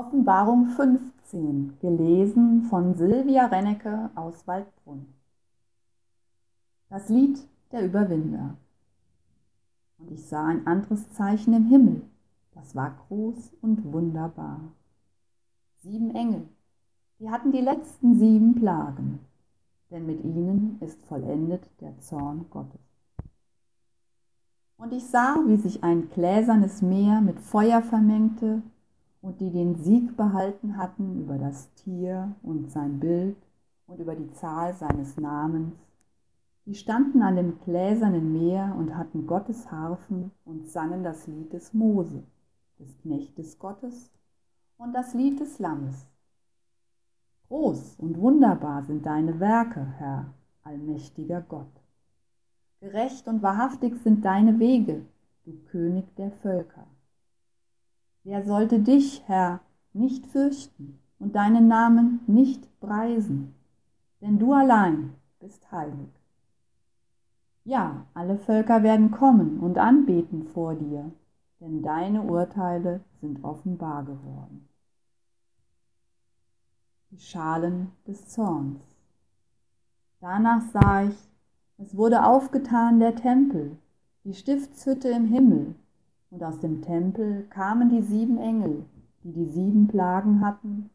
Offenbarung 15, gelesen von Silvia Rennecke aus Waldbrunn. Das Lied der Überwinder. Und ich sah ein anderes Zeichen im Himmel, das war groß und wunderbar. Sieben Engel, die hatten die letzten sieben Plagen, denn mit ihnen ist vollendet der Zorn Gottes. Und ich sah, wie sich ein gläsernes Meer mit Feuer vermengte und die den Sieg behalten hatten über das Tier und sein Bild und über die Zahl seines Namens, die standen an dem gläsernen Meer und hatten Gottes Harfen und sangen das Lied des Mose, des Knechtes Gottes und das Lied des Lammes. Groß und wunderbar sind deine Werke, Herr, allmächtiger Gott. Gerecht und wahrhaftig sind deine Wege, du König der Völker. Wer sollte dich, Herr, nicht fürchten und deinen Namen nicht preisen? Denn du allein bist heilig. Ja, alle Völker werden kommen und anbeten vor dir, denn deine Urteile sind offenbar geworden. Die Schalen des Zorns. Danach sah ich, es wurde aufgetan der Tempel, die Stiftshütte im Himmel, und aus dem Tempel kamen die sieben Engel, die die sieben Plagen hatten,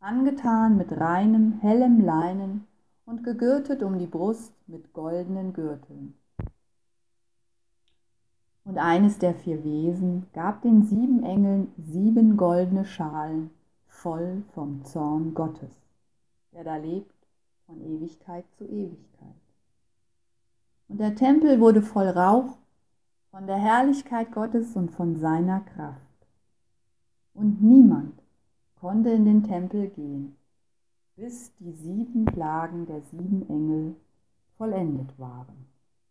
angetan mit reinem, hellem Leinen und gegürtet um die Brust mit goldenen Gürteln. Und eines der vier Wesen gab den sieben Engeln sieben goldene Schalen voll vom Zorn Gottes, der da lebt von Ewigkeit zu Ewigkeit. Und der Tempel wurde voll Rauch von der Herrlichkeit Gottes und von seiner Kraft. Und niemand konnte in den Tempel gehen, bis die sieben Plagen der sieben Engel vollendet waren.